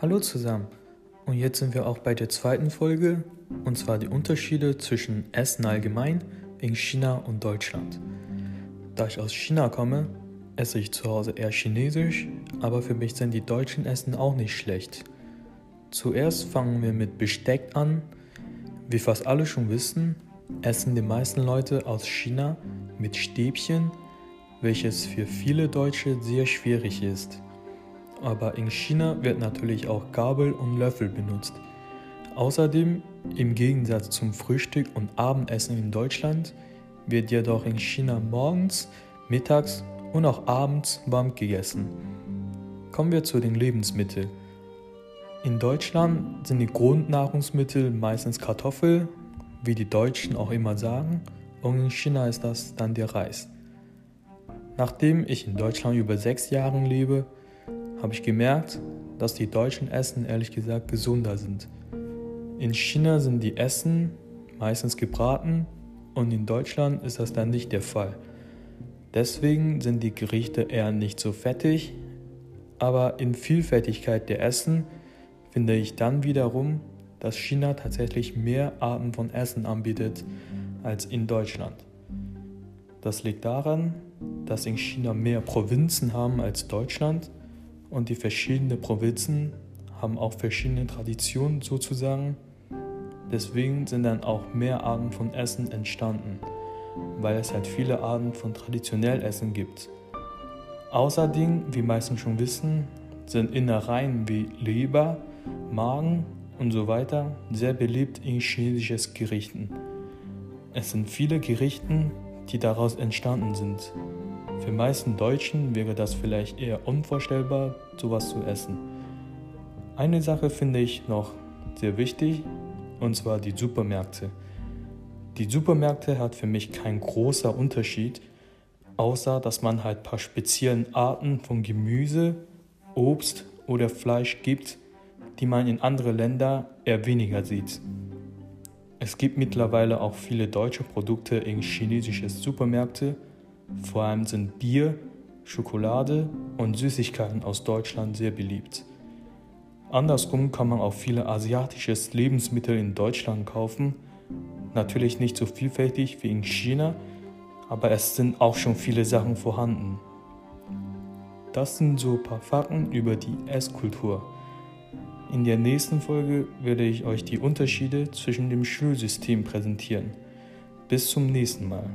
Hallo zusammen. Und jetzt sind wir auch bei der zweiten Folge, und zwar die Unterschiede zwischen Essen allgemein in China und Deutschland. Da ich aus China komme, esse ich zu Hause eher chinesisch, aber für mich sind die deutschen Essen auch nicht schlecht. Zuerst fangen wir mit Besteck an. Wie fast alle schon wissen, essen die meisten Leute aus China mit Stäbchen, welches für viele Deutsche sehr schwierig ist. Aber in China wird natürlich auch Gabel und Löffel benutzt. Außerdem, im Gegensatz zum Frühstück und Abendessen in Deutschland, wird jedoch in China morgens, mittags und auch abends warm gegessen. Kommen wir zu den Lebensmitteln. In Deutschland sind die Grundnahrungsmittel meistens Kartoffel, wie die Deutschen auch immer sagen, und in China ist das dann der Reis. Nachdem ich in Deutschland über sechs Jahre lebe, habe ich gemerkt, dass die deutschen Essen ehrlich gesagt gesunder sind. In China sind die Essen meistens gebraten und in Deutschland ist das dann nicht der Fall. Deswegen sind die Gerichte eher nicht so fettig, aber in Vielfältigkeit der Essen finde ich dann wiederum, dass China tatsächlich mehr Arten von Essen anbietet als in Deutschland. Das liegt daran, dass in China mehr Provinzen haben als Deutschland und die verschiedenen Provinzen haben auch verschiedene Traditionen sozusagen. Deswegen sind dann auch mehr Arten von Essen entstanden, weil es halt viele Arten von traditionell Essen gibt. Außerdem, wie meisten schon wissen, sind Innereien wie Leber, Magen und so weiter sehr beliebt in chinesischen Gerichten. Es sind viele Gerichte, die daraus entstanden sind. Für meisten Deutschen wäre das vielleicht eher unvorstellbar, sowas zu essen. Eine Sache finde ich noch sehr wichtig, und zwar die Supermärkte. Die Supermärkte hat für mich kein großer Unterschied, außer dass man halt ein paar speziellen Arten von Gemüse, Obst oder Fleisch gibt, die man in andere Länder eher weniger sieht. Es gibt mittlerweile auch viele deutsche Produkte in chinesischen Supermärkten, vor allem sind Bier, Schokolade und Süßigkeiten aus Deutschland sehr beliebt. Andersrum kann man auch viele asiatische Lebensmittel in Deutschland kaufen. Natürlich nicht so vielfältig wie in China, aber es sind auch schon viele Sachen vorhanden. Das sind so ein paar Fakten über die Esskultur. In der nächsten Folge werde ich euch die Unterschiede zwischen dem Schulsystem präsentieren. Bis zum nächsten Mal.